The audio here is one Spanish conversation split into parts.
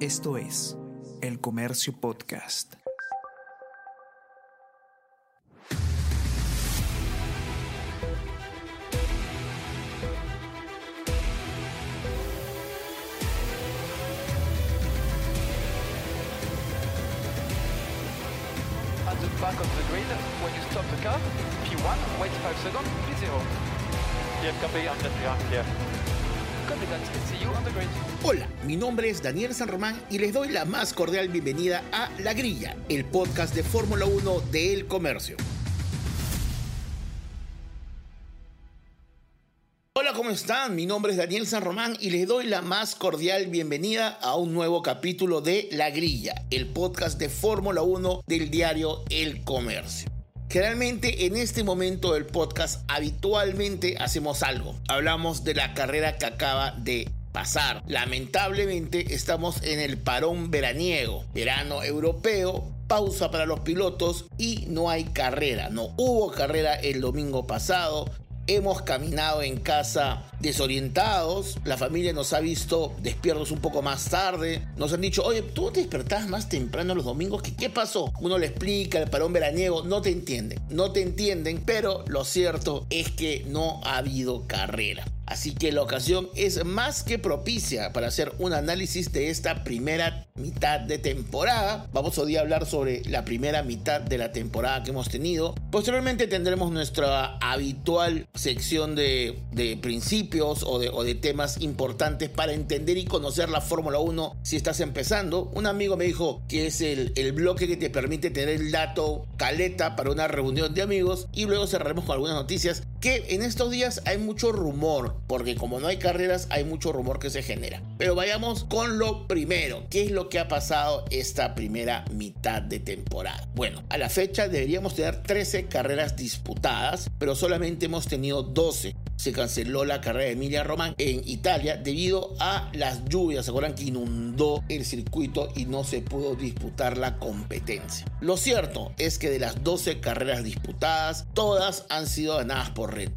Esto es El Comercio Podcast. at the back of the grid when you stop the car. P1, wait 5 seconds, P0. TFKP on the clear. Hola, mi nombre es Daniel San Román y les doy la más cordial bienvenida a La Grilla, el podcast de Fórmula 1 de El Comercio. Hola, ¿cómo están? Mi nombre es Daniel San Román y les doy la más cordial bienvenida a un nuevo capítulo de La Grilla, el podcast de Fórmula 1 del diario El Comercio. Generalmente en este momento del podcast habitualmente hacemos algo. Hablamos de la carrera que acaba de pasar. Lamentablemente estamos en el parón veraniego, verano europeo, pausa para los pilotos y no hay carrera. No hubo carrera el domingo pasado. Hemos caminado en casa desorientados, la familia nos ha visto despiertos un poco más tarde, nos han dicho, oye, tú te despertás más temprano los domingos, ¿qué, ¿qué pasó? Uno le explica el parón veraniego, no te entienden, no te entienden, pero lo cierto es que no ha habido carrera. Así que la ocasión es más que propicia para hacer un análisis de esta primera mitad de temporada. Vamos hoy a hablar sobre la primera mitad de la temporada que hemos tenido. Posteriormente tendremos nuestra habitual sección de, de principios o de, o de temas importantes para entender y conocer la Fórmula 1 si estás empezando. Un amigo me dijo que es el, el bloque que te permite tener el dato caleta para una reunión de amigos y luego cerraremos con algunas noticias que en estos días hay mucho rumor, porque como no hay carreras hay mucho rumor que se genera. Pero vayamos con lo primero, ¿qué es lo que ha pasado esta primera mitad de temporada? Bueno, a la fecha deberíamos tener 13 carreras disputadas, pero solamente hemos tenido 12 se canceló la carrera de Emilia Román en Italia debido a las lluvias. ¿Se acuerdan que inundó el circuito y no se pudo disputar la competencia? Lo cierto es que de las 12 carreras disputadas, todas han sido ganadas por Red.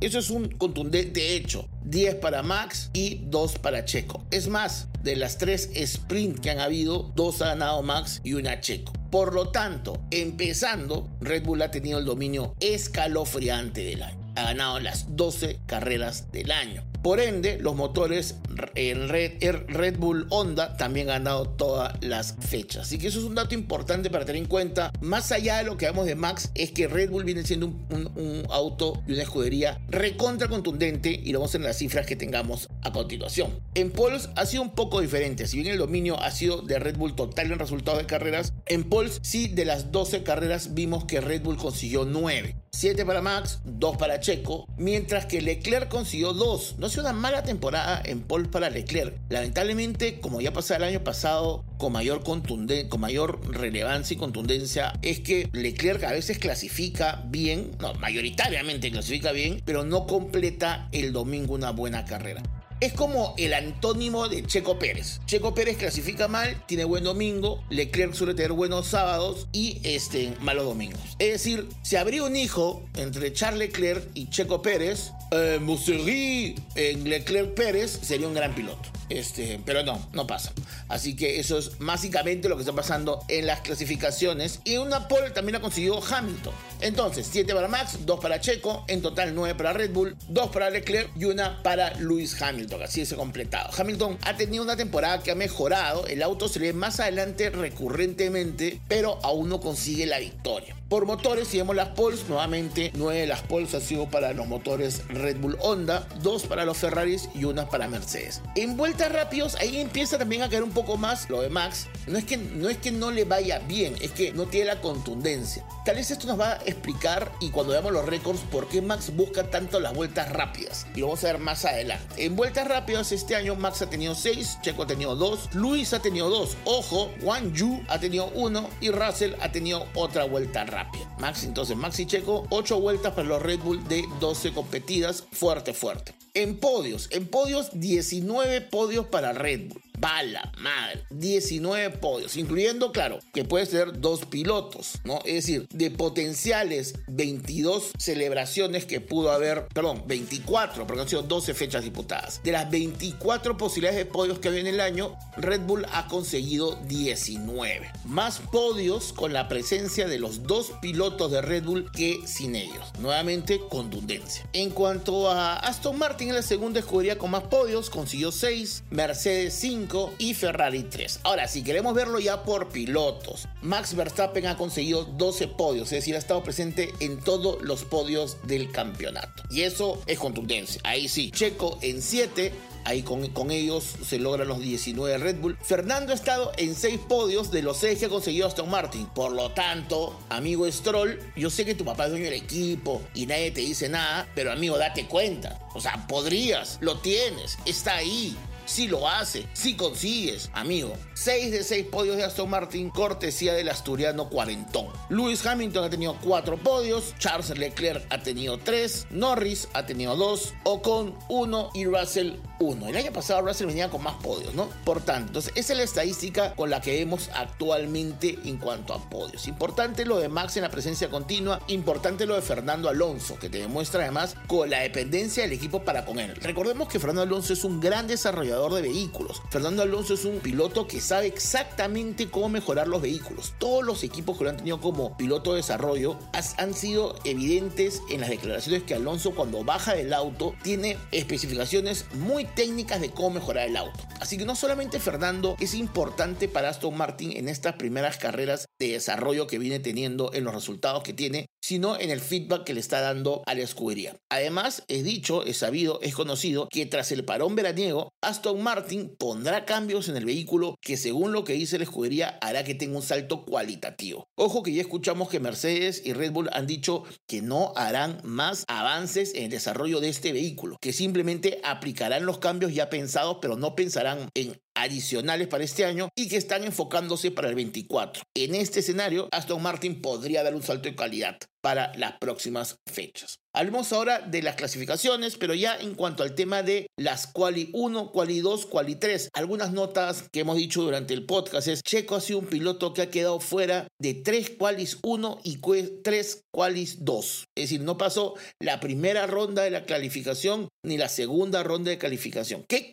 Eso es un contundente hecho. 10 para Max y 2 para Checo. Es más, de las 3 sprint que han habido, 2 ha ganado Max y una Checo. Por lo tanto, empezando, Red Bull ha tenido el dominio escalofriante del año ha ganado las 12 carreras del año. Por ende, los motores en Red, Red, Bull Honda también han ganado todas las fechas. Así que eso es un dato importante para tener en cuenta. Más allá de lo que vemos de Max, es que Red Bull viene siendo un, auto y una escudería recontra contundente y lo vamos en las cifras que tengamos a continuación. En Pols ha sido un poco diferente. Si bien el dominio ha sido de Red Bull total en resultados de carreras, en Pols sí de las 12 carreras vimos que Red Bull consiguió 9. 7 para Max, 2 para Checo, mientras que Leclerc consiguió 2. No ha una mala temporada en pole para Leclerc. Lamentablemente, como ya pasó el año pasado, con mayor con mayor relevancia y contundencia, es que Leclerc a veces clasifica bien, no, mayoritariamente clasifica bien, pero no completa el domingo una buena carrera. Es como el antónimo de Checo Pérez. Checo Pérez clasifica mal, tiene buen domingo, Leclerc suele tener buenos sábados y este, malos domingos. Es decir, si habría un hijo entre Charles Leclerc y Checo Pérez, eh, en Leclerc Pérez sería un gran piloto. Este, pero no, no pasa. Así que eso es básicamente lo que está pasando en las clasificaciones. Y una pole también ha conseguido Hamilton. Entonces, 7 para Max, 2 para Checo, en total 9 para Red Bull, 2 para Leclerc y una para Lewis Hamilton. Así es completado. Hamilton ha tenido una temporada que ha mejorado. El auto se ve más adelante recurrentemente, pero aún no consigue la victoria. Por motores, si vemos las poles, nuevamente 9 de las poles han sido para los motores Red Bull Honda, 2 para los Ferraris y una para Mercedes. En vueltas rápidos, ahí empieza también a caer un poco más lo de Max. No es que no, es que no le vaya bien, es que no tiene la contundencia. Tal vez esto nos va a explicar, y cuando veamos los récords, por qué Max busca tanto las vueltas rápidas. Y lo vamos a ver más adelante. En vueltas rápidas, este año Max ha tenido 6, Checo ha tenido 2, Luis ha tenido 2. Ojo, Juan Yu ha tenido 1 y Russell ha tenido otra vuelta rápida. Max, entonces, Max y Checo, 8 vueltas para los Red Bull de 12 competidas, fuerte, fuerte. En podios, en podios, 19 podios para Red Bull. Bala, madre. 19 podios, incluyendo, claro, que puede ser dos pilotos, ¿no? Es decir, de potenciales 22 celebraciones que pudo haber, perdón, 24, porque han sido 12 fechas disputadas. De las 24 posibilidades de podios que había en el año, Red Bull ha conseguido 19. Más podios con la presencia de los dos pilotos de Red Bull que sin ellos. Nuevamente, contundencia. En cuanto a Aston Martin, en la segunda escudería con más podios, consiguió 6, Mercedes 5 y Ferrari 3. Ahora, si queremos verlo ya por pilotos, Max Verstappen ha conseguido 12 podios, es decir, ha estado presente en todos los podios del campeonato. Y eso es contundencia. Ahí sí, Checo en 7, Ahí con, con, ellos se logran los 19 Red Bull. Fernando ha estado en 6 podios de los 6 que ha conseguido Aston Martin. Por lo tanto, amigo Stroll, yo sé que tu papá es dueño del equipo y nadie te dice nada, pero amigo, date cuenta. O sea, podrías, lo tienes, está ahí si lo hace, si consigues, amigo. 6 de 6 podios de Aston Martin, cortesía del asturiano cuarentón. Lewis Hamilton ha tenido 4 podios, Charles Leclerc ha tenido 3, Norris ha tenido 2, Ocon 1 y Russell 1. El año pasado Russell venía con más podios, ¿no? Por tanto, entonces, esa es la estadística con la que vemos actualmente en cuanto a podios. Importante lo de Max en la presencia continua, importante lo de Fernando Alonso, que te demuestra además con la dependencia del equipo para con él. Recordemos que Fernando Alonso es un gran desarrollador de vehículos. Fernando Alonso es un piloto que sabe exactamente cómo mejorar los vehículos. Todos los equipos que lo han tenido como piloto de desarrollo han sido evidentes en las declaraciones que Alonso cuando baja del auto tiene especificaciones muy técnicas de cómo mejorar el auto. Así que no solamente Fernando es importante para Aston Martin en estas primeras carreras de desarrollo que viene teniendo en los resultados que tiene, sino en el feedback que le está dando a la escudería. Además, es dicho, es sabido, es conocido que tras el parón veraniego, Aston Martin pondrá cambios en el vehículo que según lo que dice la escudería hará que tenga un salto cualitativo. Ojo que ya escuchamos que Mercedes y Red Bull han dicho que no harán más avances en el desarrollo de este vehículo, que simplemente aplicarán los cambios ya pensados, pero no pensarán en adicionales para este año y que están enfocándose para el 24. En este escenario, Aston Martin podría dar un salto de calidad para las próximas fechas. Hablemos ahora de las clasificaciones, pero ya en cuanto al tema de las quali 1, quali 2, quali 3, algunas notas que hemos dicho durante el podcast es Checo ha sido un piloto que ha quedado fuera de 3 qualis 1 y 3 qualis 2. Es decir, no pasó la primera ronda de la calificación ni la segunda ronda de calificación. ¿Qué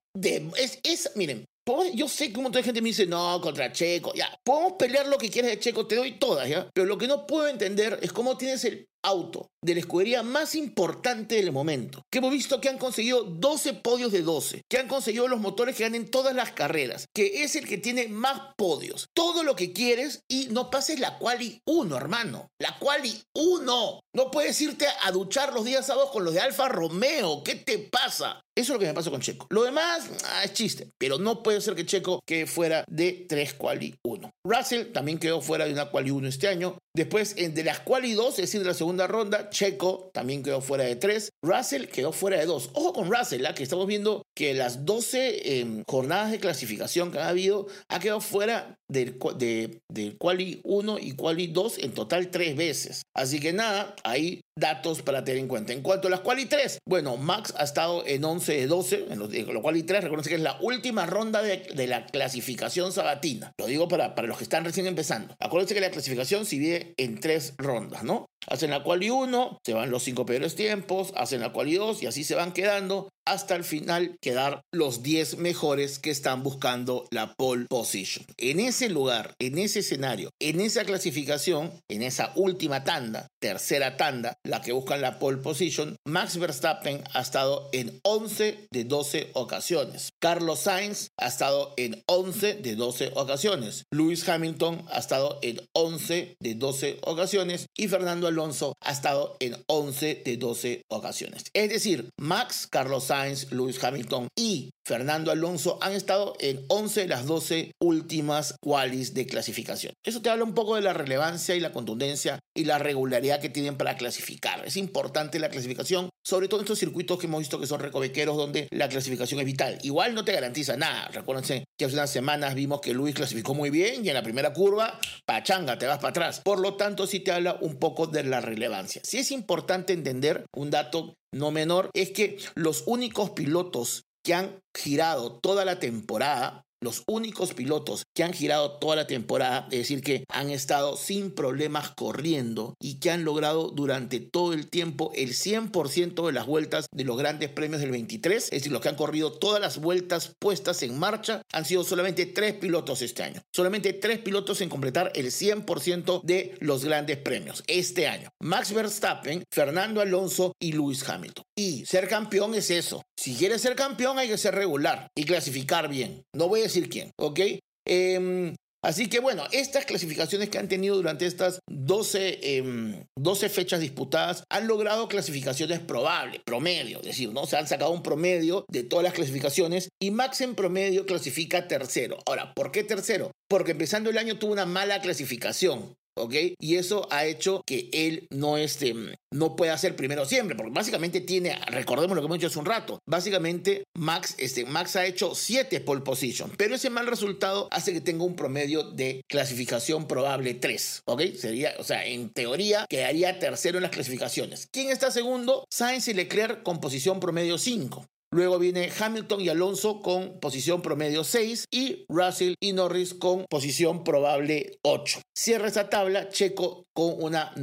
es, es, miren, yo sé que un montón de gente me dice, no, contra Checo, ya, podemos pelear lo que quieras de Checo, te doy todas, ¿ya? Pero lo que no puedo entender es cómo tienes el auto de la escudería más importante del momento, que hemos visto que han conseguido 12 podios de 12, que han conseguido los motores que ganen todas las carreras, que es el que tiene más podios, todo lo que quieres y no pases la quali 1, hermano, la quali 1. No puedes irte a duchar los días sábados con los de Alfa Romeo, ¿qué te pasa? Eso es lo que me pasa con Checo. Lo demás ah, es chiste, pero no puede ser que Checo quede fuera de 3 quali 1. Russell también quedó fuera de una quali 1 este año. Después, de las quali 2, es decir, de la segunda ronda, Checo también quedó fuera de 3. Russell quedó fuera de 2. Ojo con Russell, ¿ah? que estamos viendo que las 12 em, jornadas de clasificación que ha habido ha quedado fuera del, de, de quali 1 y quali 2 en total tres veces. Así que nada, ahí datos para tener en cuenta. En cuanto a las quali 3, bueno, Max ha estado en 11 de 12, en los, en quali 3, reconoce que es la última ronda de, de, la clasificación sabatina. Lo digo para, para los que están recién empezando. Acuérdense que la clasificación se divide en tres rondas, ¿no? Hacen la quali 1, se van los cinco peores tiempos, hacen la quali 2 y así se van quedando hasta el final quedar los 10 mejores que están buscando la pole position. En ese lugar, en ese escenario, en esa clasificación, en esa última tanda, tercera tanda, la que buscan la pole position, Max Verstappen ha estado en 11 de 12 ocasiones. Carlos Sainz ha estado en 11 de 12 ocasiones. Lewis Hamilton ha estado en 11 de 12 ocasiones y Fernando Alonso ha estado en 11 de 12 ocasiones. Es decir, Max, Carlos Sainz, Lewis Hamilton y Fernando Alonso han estado en 11 de las 12 últimas qualis de clasificación. Eso te habla un poco de la relevancia y la contundencia y la regularidad que tienen para clasificar. Es importante la clasificación, sobre todo en estos circuitos que hemos visto que son recovequeros donde la clasificación es vital. Igual no te garantiza nada. Recuérdense que hace unas semanas vimos que Luis clasificó muy bien y en la primera curva, pachanga, te vas para atrás. Por lo tanto, sí te habla un poco de la relevancia. Sí es importante entender un dato no menor, es que los únicos pilotos que han girado toda la temporada los únicos pilotos que han girado toda la temporada, es decir, que han estado sin problemas corriendo y que han logrado durante todo el tiempo el 100% de las vueltas de los grandes premios del 23, es decir, los que han corrido todas las vueltas puestas en marcha, han sido solamente tres pilotos este año. Solamente tres pilotos en completar el 100% de los grandes premios este año. Max Verstappen, Fernando Alonso y Lewis Hamilton. Y ser campeón es eso. Si quieres ser campeón hay que ser regular y clasificar bien. No voy a decir quién, ¿ok? Em, así que bueno, estas clasificaciones que han tenido durante estas 12, 12, em, fechas disputadas han logrado clasificaciones probables, promedio, es decir, ¿no? Se han sacado un promedio de todas las clasificaciones y Max en promedio clasifica tercero. Ahora, ¿por qué tercero? Porque empezando el año tuvo una mala clasificación. ¿Ok? Y eso ha hecho que él no, este, no pueda ser primero siempre, porque básicamente tiene, recordemos lo que hemos dicho hace un rato, básicamente Max, este, Max ha hecho 7 pole position, pero ese mal resultado hace que tenga un promedio de clasificación probable 3, ¿ok? Sería, o sea, en teoría quedaría tercero en las clasificaciones. ¿Quién está segundo? Sainz y Leclerc con posición promedio 5. Luego viene Hamilton y Alonso con posición promedio 6 y Russell y Norris con posición probable 8. Cierra esa tabla Checo con, una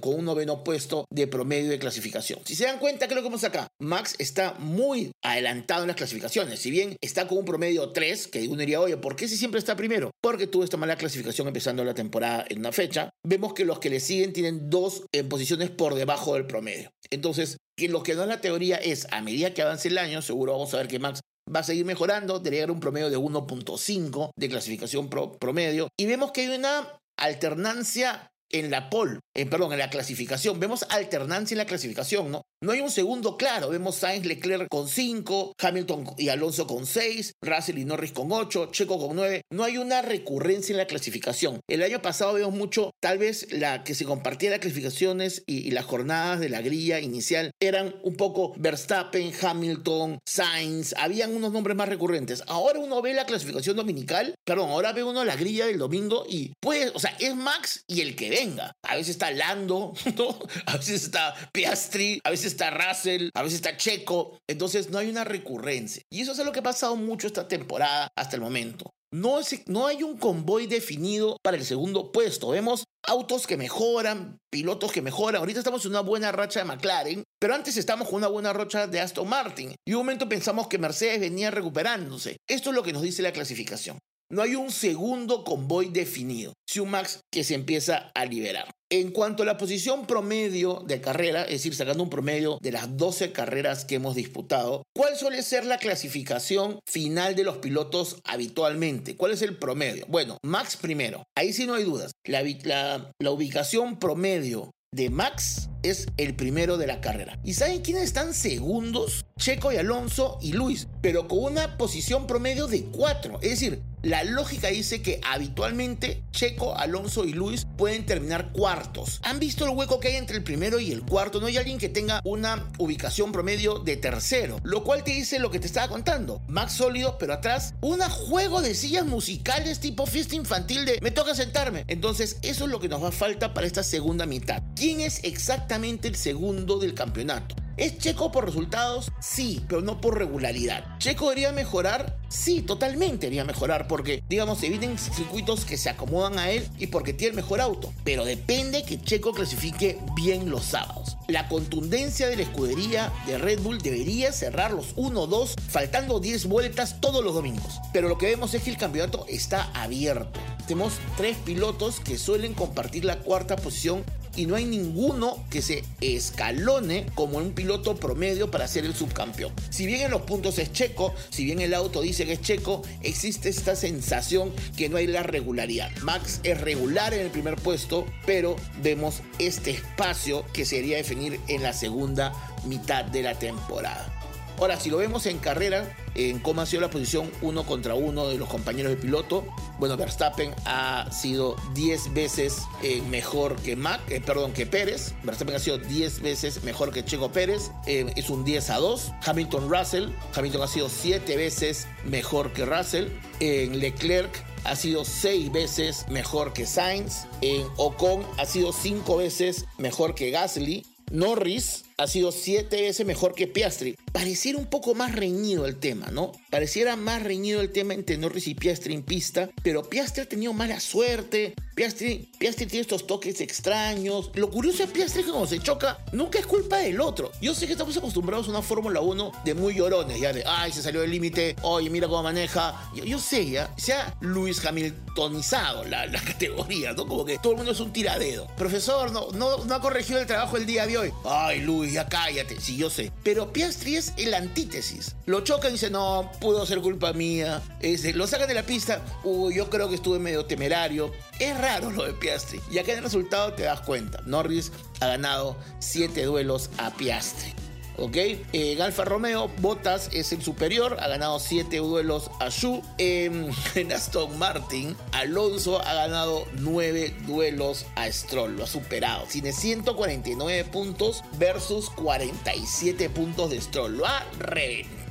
con un noveno puesto de promedio de clasificación. Si se dan cuenta, ¿qué es lo que vemos acá? Max está muy adelantado en las clasificaciones. Si bien está con un promedio 3, que uno diría, oye, ¿por qué si siempre está primero? Porque tuvo esta mala clasificación empezando la temporada en una fecha. Vemos que los que le siguen tienen dos en posiciones por debajo del promedio. Entonces, que lo que da la teoría es, a medida que avance el año, seguro vamos a ver que Max va a seguir mejorando, debería haber un promedio de 1.5 de clasificación promedio, y vemos que hay una alternancia en la pole, eh, perdón, en la clasificación. Vemos alternancia en la clasificación, ¿no? No hay un segundo claro. Vemos Sainz Leclerc con 5, Hamilton y Alonso con 6, Russell y Norris con 8, Checo con 9. No hay una recurrencia en la clasificación. El año pasado vemos mucho, tal vez la que se compartía las clasificaciones y, las jornadas de la grilla inicial eran un poco Verstappen, Hamilton, Sainz. Habían unos nombres más recurrentes. Ahora uno ve la clasificación dominical, perdón, ahora ve uno la grilla del domingo y pues, o sea, es Max y el que venga. A veces está Lando, a veces está Piastri, a veces está Russell, a veces está Checo. Entonces no hay una recurrencia. Y eso es lo que ha pasado mucho esta temporada hasta el momento. No, no, hay un convoy definido para el segundo puesto. Vemos autos que mejoran, pilotos que mejoran. Ahorita estamos en una buena racha de McLaren, pero antes estamos con una buena racha de Aston Martin. Y un momento pensamos que Mercedes venía recuperándose. Esto es lo que nos dice la clasificación. No hay un segundo convoy definido. Si un Max que se empieza a liberar. En cuanto a la posición promedio de carrera, es decir, sacando un promedio de las 12 carreras que hemos disputado, ¿cuál suele ser la clasificación final de los pilotos habitualmente? ¿Cuál es el promedio? Bueno, Max primero. Ahí sí no hay dudas. La ubicación promedio de Max es el primero de la carrera. ¿Y saben quiénes están segundos? Checo y Alonso y Luis, pero con una posición promedio de 4. Es decir, la lógica dice que habitualmente Checo, Alonso y Luis pueden terminar cuartos. ¿Han visto el hueco que hay entre el primero y el cuarto? No hay alguien que tenga una ubicación promedio de tercero, lo cual te dice lo que te estaba contando. Max sólido, pero atrás un juego de sillas musicales tipo fiesta infantil de me toca sentarme. Entonces, eso es lo que nos va a falta para esta segunda mitad. ¿Quién es exactamente el segundo del campeonato? ¿Es Checo por resultados? Sí, pero no por regularidad. ¿Checo debería mejorar? Sí, totalmente debería mejorar porque, digamos, se vienen circuitos que se acomodan a él y porque tiene el mejor auto. Pero depende que Checo clasifique bien los sábados. La contundencia de la escudería de Red Bull debería cerrar los 1-2 faltando 10 vueltas todos los domingos. Pero lo que vemos es que el campeonato está abierto. Tenemos tres pilotos que suelen compartir la cuarta posición y no hay ninguno que se escalone como un piloto promedio para ser el subcampeón. Si bien en los puntos es checo, si bien el auto dice que es checo, existe esta sensación que no hay la regularidad. Max es regular en el primer puesto, pero vemos este espacio que sería definir en la segunda mitad de la temporada. Ahora, si lo vemos en carrera, en cómo ha sido la posición uno contra uno de los compañeros de piloto, bueno, Verstappen ha sido 10 veces eh, mejor que Mac, eh, perdón, que Pérez. Verstappen ha sido 10 veces mejor que Checo Pérez. Eh, es un 10 a 2. Hamilton Russell. Hamilton ha sido 7 veces mejor que Russell. En Leclerc ha sido 6 veces mejor que Sainz. En Ocon ha sido 5 veces mejor que Gasly. Norris ha sido siete veces mejor que Piastri. Pareciera un poco más reñido el tema, ¿no? Pareciera más reñido el tema entre Norris y Piastri en pista, pero Piastri ha tenido mala suerte. Piastri, Piastri tiene estos toques extraños. Lo curioso de Piastri es que cuando se choca, nunca es culpa del otro. Yo sé que estamos acostumbrados a una Fórmula 1 de muy llorones, ya de, ay, se salió del límite, oye, mira cómo maneja. Yo, yo, sé, ya, se Luis Hamiltonizado la, la, categoría, ¿no? Como que todo el mundo es un tiradedo. Profesor, no, no, no ha corregido el trabajo el día de hoy. Ay, Luis, ya cállate. Sí, yo sé. Pero Piastri es el antítesis. Lo chocan y dice, no, pudo ser culpa mía. Este, lo sacan de la pista. Uy, yo creo que estuve medio temerario. Es raro lo de Piastri. Y acá en el resultado te das cuenta. Norris ha ganado 7 duelos a Piastri. ¿Ok? En Alfa Romeo, Bottas es el superior, ha ganado 7 duelos a Shu. En, en, Aston Martin, Alonso ha ganado 9 duelos a Stroll, lo ha superado. Tiene 149 puntos versus 47 puntos de Stroll, lo ha reventado.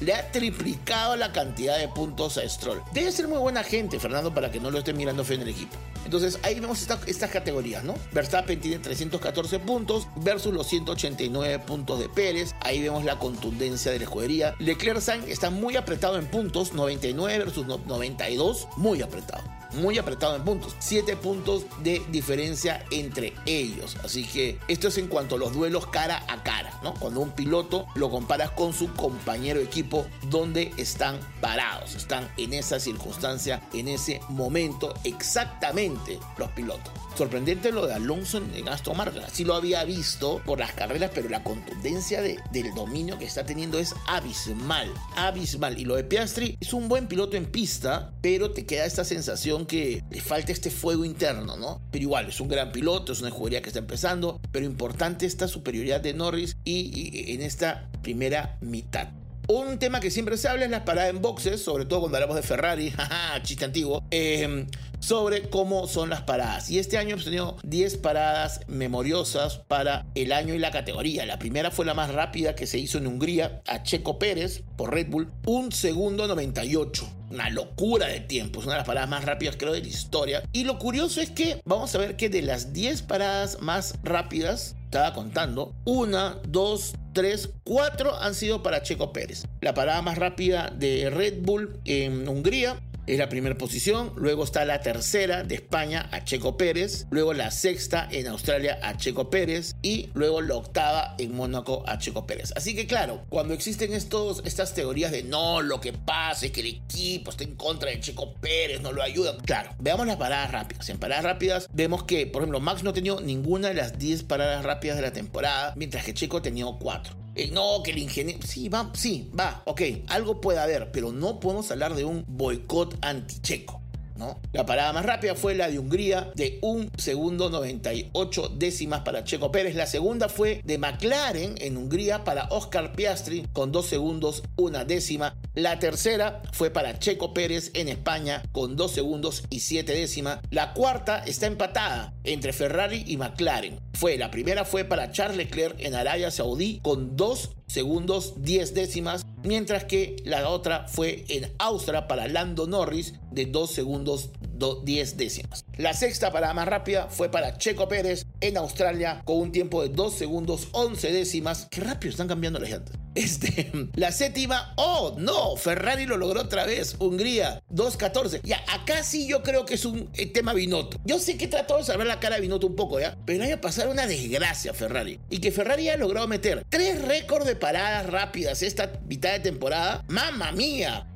Le ha triplicado la cantidad de puntos a Stroll. Debe ser muy buena gente, Fernando, para que no lo esté mirando feo en el equipo. Entonces ahí vemos esta, estas categorías, ¿no? Verstappen tiene 314 puntos versus los 189 puntos de Pérez. Ahí vemos la contundencia de la escudería. Leclerc Sainz está muy apretado en puntos, 99 versus 92, muy apretado muy apretado en puntos. 7 puntos de diferencia entre ellos. Así que esto es en cuanto a los duelos cara a cara, ¿no? Cuando un piloto lo comparas con su compañero de equipo, donde están parados, están en esa circunstancia, en ese momento, exactamente los pilotos. Sorprendente lo de Alonso en Aston Martin. Sí lo había visto por las carreras, pero la contundencia de, del dominio que está teniendo es abismal. Abismal. Y lo de Piastri es un buen piloto en pista, pero te queda esta sensación que le falta este fuego interno, ¿no? Pero igual, es un gran piloto, es una escudería que está empezando, pero importante esta superioridad de Norris y, y en esta primera mitad. Un tema que siempre se habla es las paradas en boxes, sobre todo cuando hablamos de Ferrari, chiste antiguo, eh, sobre cómo son las paradas. Y este año hemos tenido 10 paradas memoriosas para el año y la categoría. La primera fue la más rápida que se hizo en Hungría a Checo Pérez por Red Bull, un segundo 98 una locura de tiempo, es una de las paradas más rápidas creo de la historia. Y lo curioso es que vamos a ver que de las 10 paradas más rápidas, estaba contando, una, dos, tres, cuatro han sido para Checo Pérez. La parada más rápida de Red Bull en Hungría es la primera posición, luego está la tercera de España a Checo Pérez, luego la sexta en Australia a Checo Pérez y luego la octava en Mónaco a Checo Pérez. Así que claro, cuando existen estos, estas teorías de no, lo que pasa es que el equipo está en contra de Checo Pérez, no lo ayudan. Claro, veamos las paradas rápidas. En paradas rápidas vemos que, por ejemplo, Max no ha tenido ninguna de las 10 paradas rápidas de la temporada, mientras que Checo ha tenido 4. Eh, no, que el ingeniero. Sí, va, sí, va, ok. Algo puede haber, pero no podemos hablar de un boicot anti-checo. ¿No? La parada más rápida fue la de Hungría de 1 segundo 98 décimas para Checo Pérez. La segunda fue de McLaren en Hungría para Oscar Piastri con 2 segundos una décima. La tercera fue para Checo Pérez en España con 2 segundos y 7 décimas. La cuarta está empatada entre Ferrari y McLaren. Fue la primera fue para Charles Leclerc en Arabia Saudí con 2 segundos 10 décimas, mientras que la otra fue en Austria para Lando Norris de 2 segundos 10 décimas. La sexta parada más rápida fue para Checo Pérez en Australia con un tiempo de 2 segundos 11 décimas. Qué rápido están cambiando las llantas. Este, la séptima, oh no, Ferrari lo logró otra vez, Hungría, 2.14. Ya, acá sí yo creo que es un eh, tema Binotto. Yo sé que trató de salvar la cara a Binotto un poco, ¿ya? Pero hay que pasar una desgracia Ferrari. Y que Ferrari ha logrado meter tres récords de paradas rápidas esta mitad de temporada. ¡Mamma mía!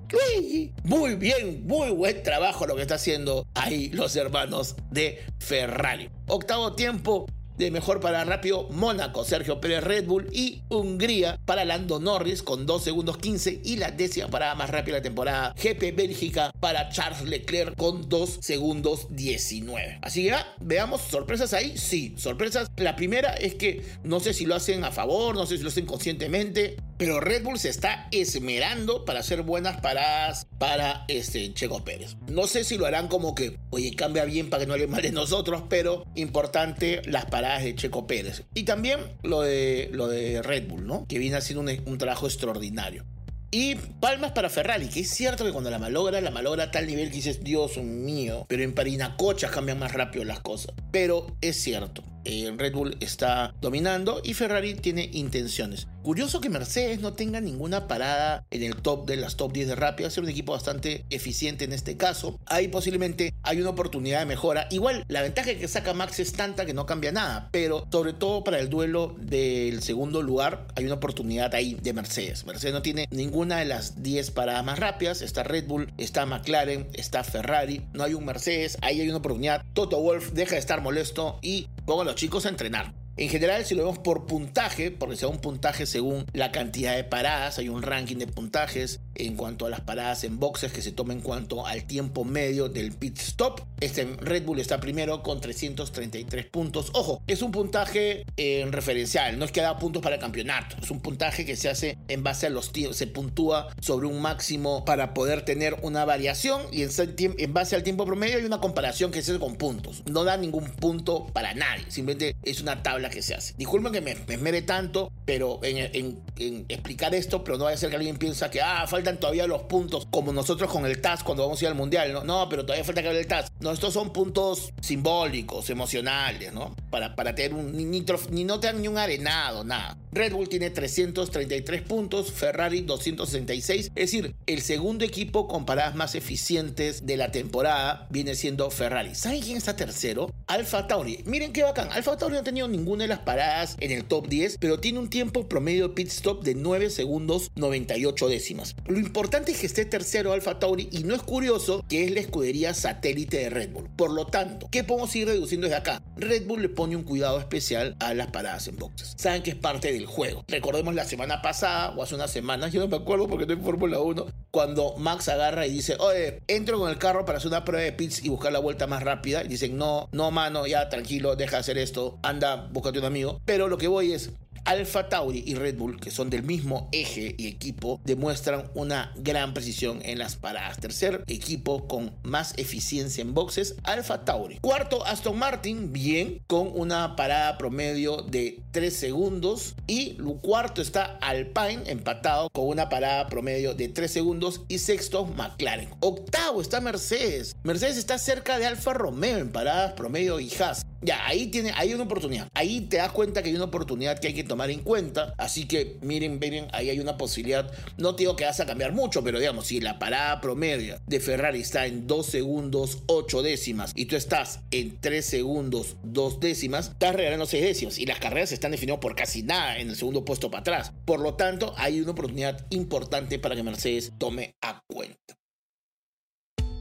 Muy bien, muy buen trabajo lo que está haciendo ahí los hermanos de Ferrari. Octavo tiempo, de mejor para rápido Mónaco, Sergio Pérez Red Bull y Hungría para Lando Norris con 2 segundos 15 y la décima parada más rápida de la temporada GP Bélgica para Charles Leclerc con 2 segundos 19. Así que veamos sorpresas ahí, sí, sorpresas. La primera es que no sé si lo hacen a favor, no sé si lo hacen conscientemente, pero Red Bull se está esmerando para hacer buenas paradas para este Checo Pérez. No sé si lo harán como que, oye, cambia bien para que no hable mal de nosotros, pero importante las paradas de Checo Pérez. Y también lo de, lo de Red Bull, ¿no? Que viene haciendo un, un trabajo extraordinario. Y palmas para Ferrari, que es cierto que cuando la malogra, la malogra a tal nivel que dices, Dios mío, pero en Parinacochas cambian más rápido las cosas. Pero es cierto, eh, Red Bull está dominando y Ferrari tiene intenciones. Curioso que Mercedes no tenga ninguna parada en el top de las top 10 de rápida, ser un equipo bastante eficiente en este caso. Ahí posiblemente hay una oportunidad de mejora. Igual la ventaja que saca Max es tanta que no cambia nada, pero sobre todo para el duelo del segundo lugar hay una oportunidad ahí de Mercedes. Mercedes no tiene ninguna de las 10 paradas más rápidas, está Red Bull, está McLaren, está Ferrari, no hay un Mercedes, ahí hay una oportunidad. Toto Wolf deja de estar molesto y ponga a los chicos a entrenar. En general, si lo vemos por puntaje, porque sea un puntaje según la cantidad de paradas, hay un ranking de puntajes en cuanto a las paradas en boxes que se toma en cuanto al tiempo medio del pit stop. Este Red Bull está primero con 333 puntos. Ojo, es un puntaje en referencial, no es que da puntos para el campeonato, es un puntaje que se hace en base a los tiempos, se puntúa sobre un máximo para poder tener una variación y en, base al tiempo promedio hay una comparación que se hace con puntos. No da ningún punto para nadie, simplemente es una tabla que se hace. Disculpen que me, me tanto, pero en, explicar esto, pero no vaya a ser que alguien piensa que, ah, faltan todavía los puntos, como nosotros con el TAS cuando vamos a ir al Mundial, ¿no? No, pero todavía falta que el TAS. No, estos son puntos simbólicos, emocionales, ¿no? Para, para tener un, ni, no te ni un arenado, nada. Red Bull tiene 333 puntos, Ferrari 266, es decir, el segundo equipo con paradas más eficientes de la temporada viene siendo Ferrari. ¿Saben quién está tercero? Alfa Tauri. Miren qué bacán. Alfa Tauri no ha tenido ningún de las paradas en el top 10, pero tiene un tiempo promedio pit stop de 9 segundos 98 décimas. Lo importante es que esté tercero Alfa Tauri y no es curioso que es la escudería satélite de Red Bull. Por lo tanto, ¿qué podemos ir reduciendo desde acá? Red Bull le pone un cuidado especial a las paradas en boxes. Saben que es parte del juego. Recordemos la semana pasada o hace unas semanas, yo no me acuerdo porque estoy en Fórmula 1, cuando Max agarra y dice, oye, entro con el carro para hacer una prueba de pits y buscar la vuelta más rápida. Y dicen, no, no, mano, ya tranquilo, deja de hacer esto, anda, búscate un amigo. Pero lo que voy es, Alfa Tauri y Red Bull, que son del mismo eje y equipo, demuestran una gran precisión en las paradas. Tercer equipo con más eficiencia en boxes, Alfa Tauri. Cuarto, Aston Martin, bien, con una parada promedio de 3 segundos. Y cuarto está Alpine, empatado con una parada promedio de 3 segundos. Y sexto, McLaren. Octavo está Mercedes. Mercedes está cerca de Alfa Romeo en paradas promedio y Haas. Ya, ahí tiene, hay una oportunidad. Ahí te das cuenta que hay una oportunidad que hay que tomar en cuenta. Así que miren, miren, ahí hay una posibilidad. No te digo que vas a cambiar mucho, pero digamos, si la parada promedio de Ferrari está en 2 segundos 8 décimas y tú estás en 3 segundos 2 décimas, estás regalando 6 décimas. Y las carreras están definidas por casi nada en el segundo puesto para atrás. Por lo tanto, hay una oportunidad importante para que Mercedes tome a cuenta.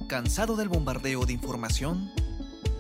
¿Cansado del bombardeo de información?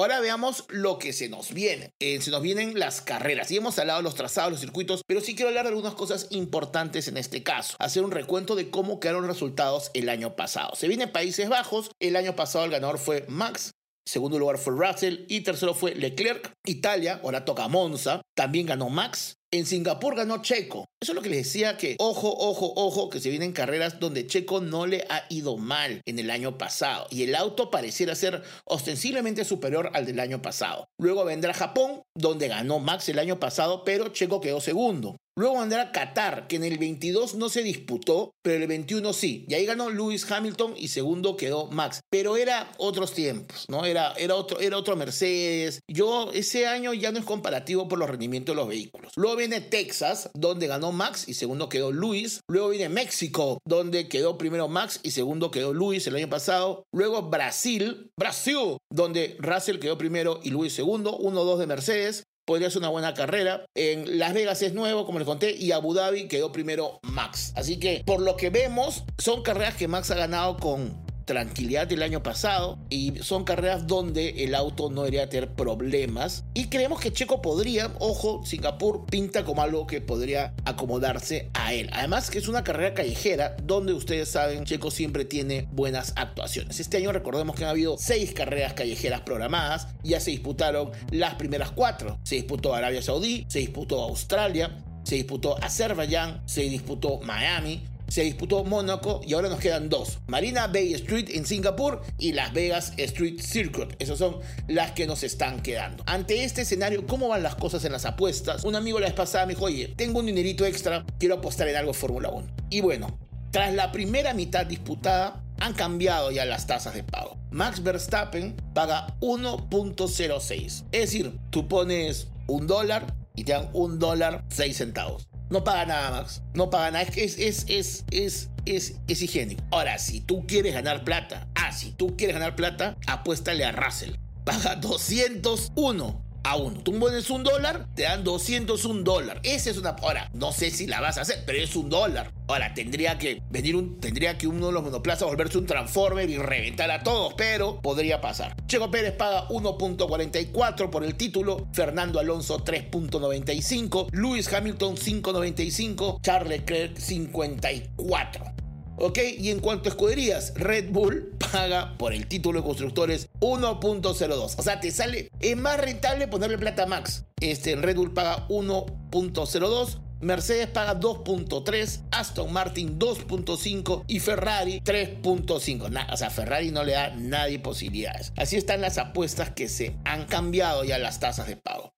Ahora veamos lo que se nos viene. Eh, se nos vienen las carreras. Y hemos hablado de los trazados, los circuitos, pero sí quiero hablar de algunas cosas importantes en este caso. Hacer un recuento de cómo quedaron los resultados el año pasado. Se viene Países Bajos. El año pasado el ganador fue Max. Segundo lugar fue Russell y tercero fue Leclerc. Italia, ahora toca Monza, también ganó Max. En Singapur ganó Checo. Eso es lo que les decía que, ojo, ojo, ojo, que se vienen carreras donde Checo no le ha ido mal en el año pasado. Y el auto pareciera ser ostensiblemente superior al del año pasado. Luego vendrá Japón, donde ganó Max el año pasado, pero Checo quedó segundo. Luego vendrá Qatar, que en el 22 no se disputó, pero el 21 sí. Y ahí ganó Lewis Hamilton y segundo quedó Max. Pero era otros tiempos, ¿no? Era, era, otro, era otro Mercedes. Yo, ese año ya no es comparativo por los rendimientos de los vehículos. Luego viene Texas, donde ganó Max y segundo quedó Lewis. Luego viene México, donde quedó primero Max y segundo quedó Lewis el año pasado. Luego Brasil, Brasil, donde Russell quedó primero y Lewis segundo. 1-2 de Mercedes podría ser una buena carrera. En Las Vegas es nuevo, como les conté, y Abu Dhabi quedó primero Max. Así que por lo que vemos, son carreras que Max ha ganado con tranquilidad del año pasado y son carreras donde el auto no debería tener problemas. Y creemos que Checo podría, ojo, Singapur pinta como algo que podría acomodarse a él. Además que es una carrera callejera donde ustedes saben, Checo siempre tiene buenas actuaciones. Este año recordemos que han habido seis carreras callejeras programadas, ya se disputaron las primeras cuatro. Se disputó Arabia Saudí, se disputó Australia, se disputó Azerbaiyán, se disputó Miami, se disputó Mónaco y ahora nos quedan dos. Marina Bay Street en Singapur y Las Vegas Street Circuit. Esas son las que nos están quedando. Ante este escenario, ¿cómo van las cosas en las apuestas? Un amigo la vez pasada me dijo, oye, tengo un dinerito extra, quiero apostar en algo Fórmula 1. Y bueno, tras la primera mitad disputada, han cambiado ya las tasas de pago. Max Verstappen paga 1.06. Es decir, tú pones un dólar y te dan un dólar 6 centavos. No paga nada, Max. No paga nada. Es, es, es, es, es, es higiénico. Ahora, si tú quieres ganar plata, ah, si tú quieres ganar plata, apuéstale a Russell. Paga 201 a uno. Tú pones un dólar, te dan 201 dólar. Esa es una. Ahora, no sé si la vas a hacer, pero es un dólar. Ahora, tendría que venir un. Tendría que uno de los monoplazas volverse un transformer y reventar a todos, pero podría pasar. Checo Pérez paga 1.44 por el título, Fernando Alonso 3.95, Lewis Hamilton 5.95, Charles Leclerc 54. ¿Ok? Y en cuanto a escuderías, Red Bull paga por el título de constructores 1.02. O sea, te sale, es más rentable ponerle plata a Max. Este, Red Bull paga 1.02. Mercedes paga 2.3, Aston Martin 2.5 y Ferrari 3.5. O sea, Ferrari no le da nadie posibilidades. Así están las apuestas que se han cambiado ya las tasas de pago.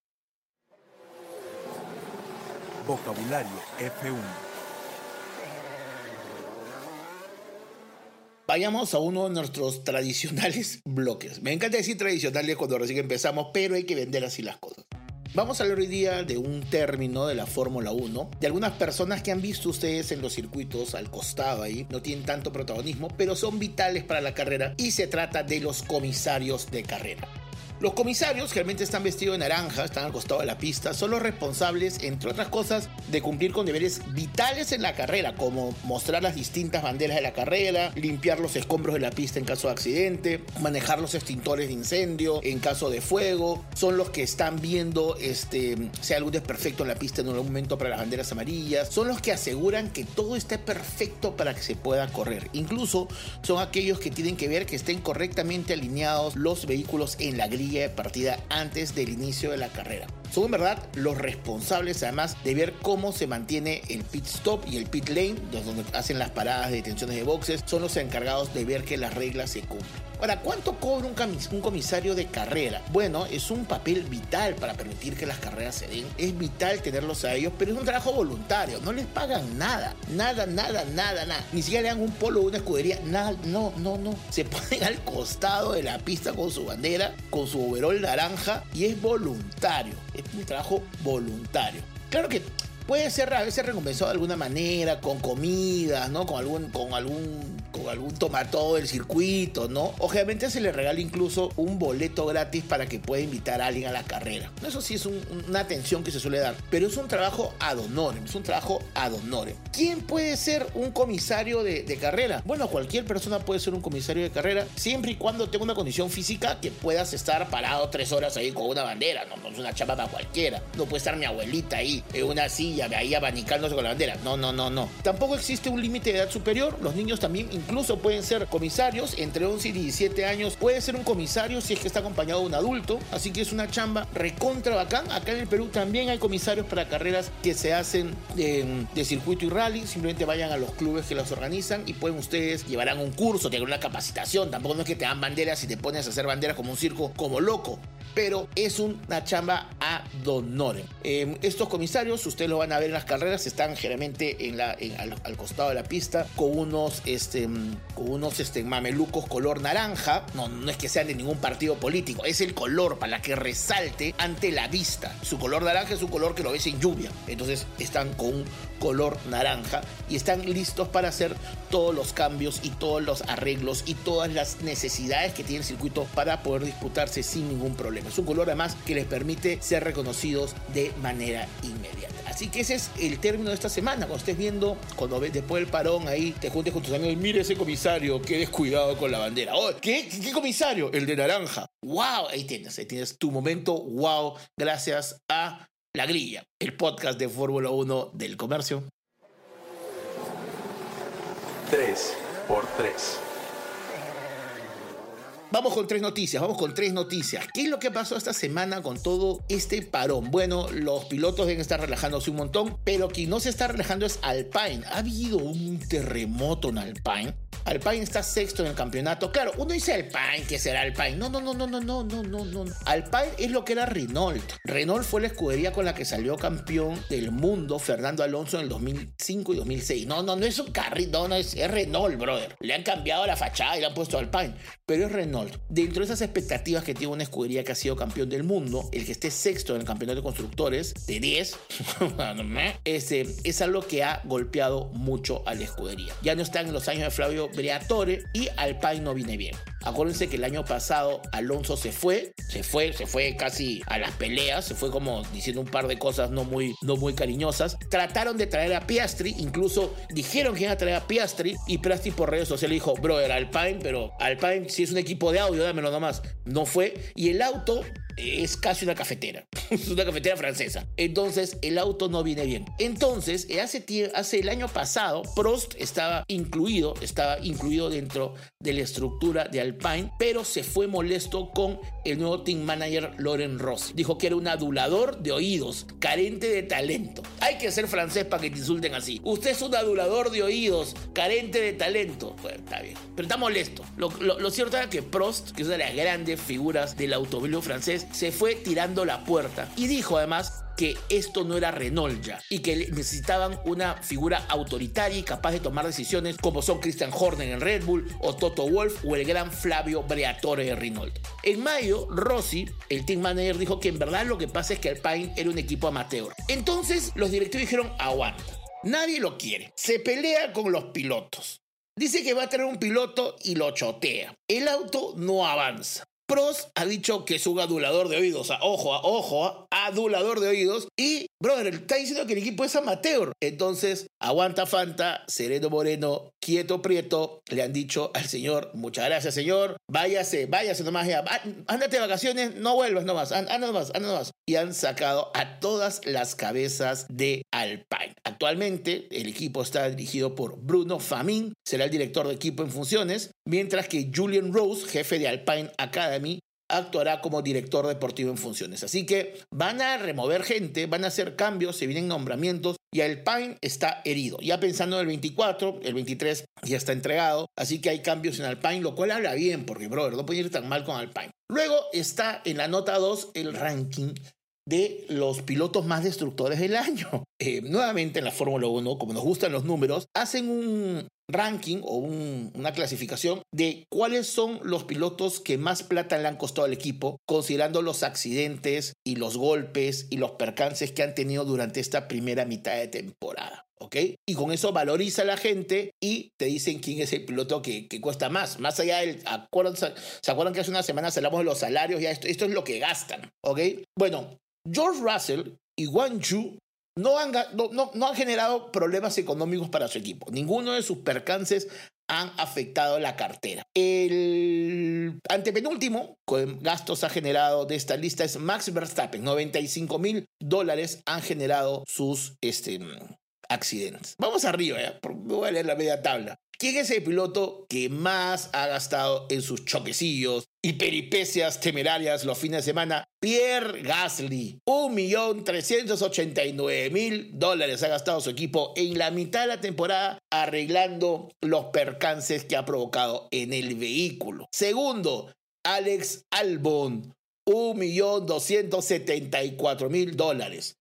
Vocabulario F1 vayamos a uno de nuestros tradicionales bloques. Me encanta decir tradicionales cuando recién empezamos, pero hay que vender así las cosas. Vamos a hablar hoy día de un término de la Fórmula 1, de algunas personas que han visto ustedes en los circuitos al costado ahí, no tienen tanto protagonismo, pero son vitales para la carrera y se trata de los comisarios de carrera. Los comisarios, generalmente están vestidos de naranja, están al costado de la pista, son los responsables, entre otras cosas, de cumplir con deberes vitales en la carrera, como mostrar las distintas banderas de la carrera, limpiar los escombros de la pista en caso de accidente, manejar los extintores de incendio en caso de fuego, son los que están viendo este, si hay algún desperfecto en la pista en algún momento para las banderas amarillas, son los que aseguran que todo esté perfecto para que se pueda correr. Incluso son aquellos que tienen que ver que estén correctamente alineados los vehículos en la grilla de partida antes del inicio de la carrera. Son en verdad los responsables además de ver cómo se mantiene el pit stop y el pit lane, donde hacen las paradas de detenciones de boxes, son los encargados de ver que las reglas se cumplen. Ahora, ¿cuánto cobra un, comisario de carrera? Bueno, es un papel vital para permitir que las carreras se den. Es vital tenerlos a ellos, pero es un trabajo voluntario. No les pagan nada. Nada, nada, nada, nada. Ni siquiera le dan un polo o una escudería. Nada, no, no, no. Se ponen al costado de la pista con su bandera, con su overol naranja y es voluntario. Es un trabajo voluntario. Claro que puede ser a veces recompensado de alguna manera, con comidas, ¿no? Con algún, con algún con algún tomató del circuito, ¿no? Obviamente se le regala incluso un boleto gratis para que pueda invitar a alguien a la carrera. Eso sí es una atención que se suele dar, pero es un trabajo ad honorem, es un trabajo ad honorem. ¿Quién puede ser un comisario de, carrera? Bueno, cualquier persona puede ser un comisario de carrera siempre y cuando tenga una condición física que puedas estar parado tres horas ahí con una bandera, no, no es una chapa para cualquiera. No puede estar mi abuelita ahí en una silla, ahí abanicándose con la bandera. No, no, no, no. Tampoco existe un límite de edad superior. Los niños también incluso pueden ser comisarios entre 11 y 17 años. Puede ser un comisario si es que está acompañado de un adulto. Así que es una chamba recontra bacán. Acá en el Perú también hay comisarios para carreras que se hacen de, circuito y rally. Simplemente vayan a los clubes que las organizan y pueden ustedes llevarán un curso, tienen una capacitación. Tampoco no es que te dan banderas y te pones a hacer banderas como un circo como loco pero es una chamba a donore. Em, estos comisarios, ustedes lo van a ver en las carreras, están generalmente al, costado de la pista con unos, este, con unos este, mamelucos color naranja. No, no es que sean de ningún partido político, es el color para que resalte ante la vista. Su color naranja es un color que lo ves en lluvia. Entonces están con un color naranja y están listos para hacer todos los cambios y todos los arreglos y todas las necesidades que tiene el circuito para poder disputarse sin ningún problema. Es un color además que les permite ser reconocidos de manera inmediata. Así que ese es el término de esta semana. Cuando estés viendo, cuando ves después del parón ahí, te juntes con tus amigos, mire ese comisario, qué descuidado con la bandera. Oh, ¿qué, ¿Qué comisario? El de naranja. ¡Wow! Ahí tienes, ahí tienes tu momento. ¡Wow! Gracias a La Grilla, el podcast de Fórmula 1 del comercio. 3 por 3. Vamos con tres noticias, vamos con tres noticias. ¿Qué es lo que pasó esta semana con todo este parón? Bueno, los pilotos deben estar relajándose un montón, pero quien no se está relajando es Alpine. Ha habido un terremoto en Alpine. Alpine está sexto en el campeonato. Claro, uno dice Alpine, que será Alpine. No, no, no, no, no, no, no, no, no. Alpine es lo que era Renault. Renault fue la escudería con la que salió campeón del mundo Fernando Alonso en el 2005 y 2006. No, no, no es un carrito, no, no, es, es Renault, brother. Le han cambiado la fachada y le han puesto Alpine, pero es Renault. Dentro de esas expectativas que tiene una escudería que ha sido campeón del mundo, el que esté sexto en el campeonato de constructores de 10, ese, es algo que ha golpeado mucho a la escudería. Ya no están en los años de Flavio Briatore y Alpine no viene bien. Acuérdense que el año pasado Alonso se fue, se fue, se fue casi a las peleas, se fue como diciendo un par de cosas no muy, no muy cariñosas. Trataron de traer a Piastri, incluso dijeron que iban a traer a Piastri y Piastri por redes sociales dijo, brother, Alpine, pero Alpine si es un equipo de audio, dámelo nomás. No fue. Y el auto es casi una cafetera, es una cafetera francesa. Entonces el auto no viene bien. Entonces, hace, hace el año pasado, Prost estaba incluido, estaba incluido dentro de la estructura de Alpine, pero se fue molesto con el nuevo team manager Loren Rossi. Dijo que era un adulador de oídos, carente de talento. Hay que ser francés para que te insulten así. Usted es un adulador de oídos, carente de talento. Bueno, está bien, pero está molesto. Lo, lo, cierto es que Prost, que es una de las grandes figuras del automóvil francés, se fue tirando la puerta y dijo además que esto no era Renault ya y que necesitaban una figura autoritaria y capaz de tomar decisiones como son Christian Horner en Red Bull o Toto Wolf o el gran Flavio Briatore de Renault. En mayo, Rossi, el team manager, dijo que en verdad lo que pasa es que Alpine era un equipo amateur. Entonces los directivos dijeron, aguanta, nadie lo quiere, se pelea con los pilotos. Dice que va a tener un piloto y lo chotea. El auto no avanza. Prost ha dicho que es un adulador de oídos. O sea, ojo, ojo, adulador de oídos. Y, brother, está diciendo que el equipo es amateur. Entonces, aguanta Fanta, Sereno Moreno, quieto Prieto. Le han dicho al señor, muchas gracias, señor. Váyase, váyase nomás ya. Ándate de vacaciones, no vuelvas nomás. Anda nomás, anda nomás. Y han sacado a todas las cabezas de Alpine. Actualmente, el equipo está dirigido por Bruno Famin. Será el director de equipo en funciones. Mientras que Julian Rose, jefe de Alpine Academy, actuará como director deportivo en funciones. Así que van a remover gente, van a hacer cambios, se vienen nombramientos y Alpine está herido. Ya pensando en el 24, el 23 ya está entregado, así que hay cambios en Alpine, lo cual habla bien, porque, brother, no puede ir tan mal con Alpine. Luego está en la nota 2 el ranking de los pilotos más destructores del año. Eh, nuevamente en la Fórmula 1, como nos gustan los números, hacen un ranking o una clasificación de cuáles son los pilotos que más plata le han costado al equipo, considerando los accidentes y los golpes y los percances que han tenido durante esta primera mitad de temporada. ¿ok? Y con eso valoriza a la gente y te dicen quién es el piloto que, cuesta más. Más allá del... ¿Se acuerdan que hace unas semanas hablamos de los salarios? Ya esto, esto es lo que gastan, ¿ok? Bueno, George Russell y Wang Yu no han, no, no, han generado problemas económicos para su equipo. Ninguno de sus percances han afectado la cartera. El antepenúltimo con gastos ha generado de esta lista es Max Verstappen. 95 mil dólares han generado sus este, accidentes. Vamos arriba, ¿ya? voy a leer la media tabla. ¿Quién es el piloto que más ha gastado en sus choquecillos y peripecias temerarias los fines de semana? Pierre Gasly. 1.389.000 dólares ha gastado su equipo en la mitad de la temporada arreglando los percances que ha provocado en el vehículo. Segundo, Alex Albon. 1.274.000 dólares.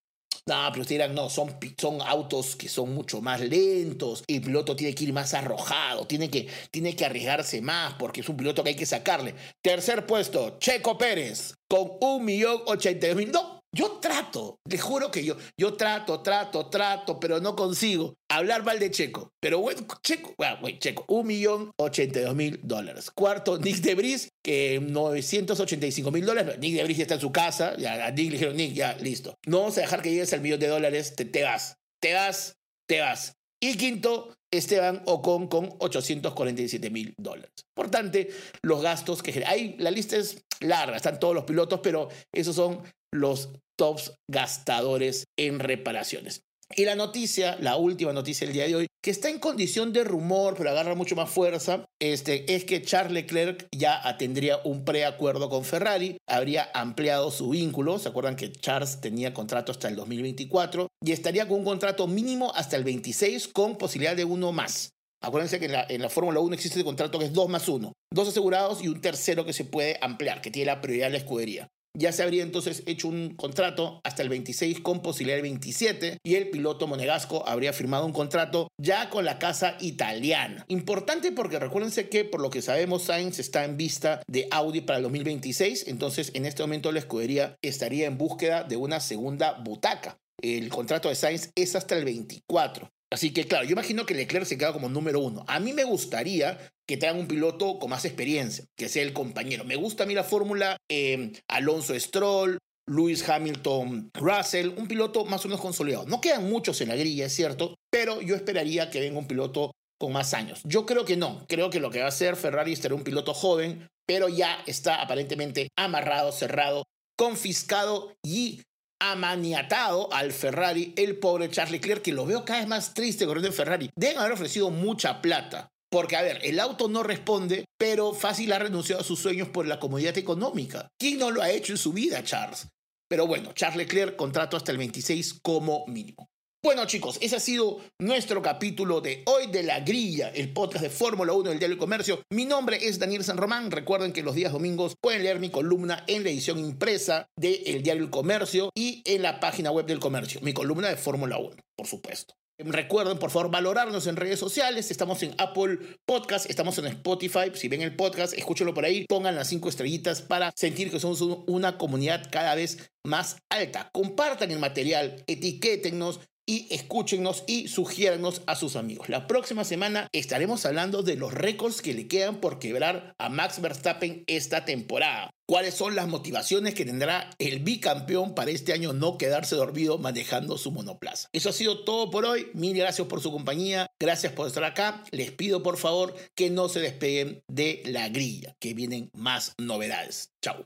No, pero ustedes dirán, no, son, son autos que son mucho más lentos. El piloto tiene que ir más arrojado, tiene que, tiene que arriesgarse más porque es un piloto que hay que sacarle. Tercer puesto, Checo Pérez, con un millón ochenta mil. No, Yo trato, te juro que yo, yo trato, trato, trato, pero no consigo hablar mal de Checo. Pero bueno, Checo, bueno, Checo, un millón ochenta y dos mil dólares. Cuarto, Nick Debris, que 985 mil dólares. Nick Debris ya está en su casa, ya a Nick le dijeron, Nick, ya, listo. No vamos a dejar que llegues al millón de dólares, te, te vas, te vas, te vas. Y quinto, Esteban Ocon con 847 mil dólares. Por tanto, los gastos que hay, la lista es larga, están todos los pilotos, pero esos son los tops gastadores en reparaciones. Y la noticia, la última noticia del día de hoy, que está en condición de rumor, pero agarra mucho más fuerza, este, es que Charles Leclerc ya tendría un preacuerdo con Ferrari, habría ampliado su vínculo, se acuerdan que Charles tenía contrato hasta el 2024, y estaría con un contrato mínimo hasta el 26 con posibilidad de uno más. Acuérdense que en la, en la Fórmula 1 existe el contrato que es 2 más 1. Dos asegurados y un tercero que se puede ampliar, que tiene la prioridad de la escudería. Ya se habría entonces hecho un contrato hasta el 26 con posibilidad del 27 y el piloto monegasco habría firmado un contrato ya con la casa italiana. Importante porque recuérdense que por lo que sabemos Sainz está en vista de Audi para el 2026, entonces en este momento la escudería estaría en búsqueda de una segunda butaca. El contrato de Sainz es hasta el 24. Así que claro, yo imagino que Leclerc se queda como número uno. A mí me gustaría que tengan un piloto con más experiencia, que sea el compañero. Me gusta a mí la fórmula eh, Alonso Stroll, Lewis Hamilton, Russell, un piloto más o menos consolidado. No quedan muchos en la grilla, es cierto, pero yo esperaría que venga un piloto con más años. Yo creo que no. Creo que lo que va a hacer Ferrari será un piloto joven, pero ya está aparentemente amarrado, cerrado, confiscado y amaniatado al Ferrari el pobre Charles Leclerc, que lo veo cada vez más triste corriendo en Ferrari. Deben haber ofrecido mucha plata. Porque, a ver, el auto no responde, pero fácil ha renunciado a sus sueños por la comodidad económica. ¿Quién no lo ha hecho en su vida, Charles? Pero bueno, Charles Leclerc contrato hasta el 26 como mínimo. Bueno chicos, ese ha sido nuestro capítulo de hoy de La Grilla, el podcast de Fórmula 1 del Diario del Comercio. Mi nombre es Daniel San Román. Recuerden que los días domingos pueden leer mi columna en la edición impresa de El Diario del Comercio y en la página web del comercio. Mi columna de Fórmula 1, por supuesto. Recuerden, por favor, valorarnos en redes sociales. Estamos en Apple Podcast, estamos en Spotify. Si ven el podcast, escúchenlo por ahí. Pongan las cinco estrellitas para sentir que somos una comunidad cada vez más alta. Compartan el material, etiquétennos y escúchenos y sugiéranos a sus amigos. La próxima semana estaremos hablando de los récords que le quedan por quebrar a Max Verstappen esta temporada. ¿Cuáles son las motivaciones que tendrá el bicampeón para este año no quedarse dormido manejando su monoplaza? Eso ha sido todo por hoy. Mil gracias por su compañía. Gracias por estar acá. Les pido por favor que no se despeguen de la grilla, que vienen más novedades. Chao.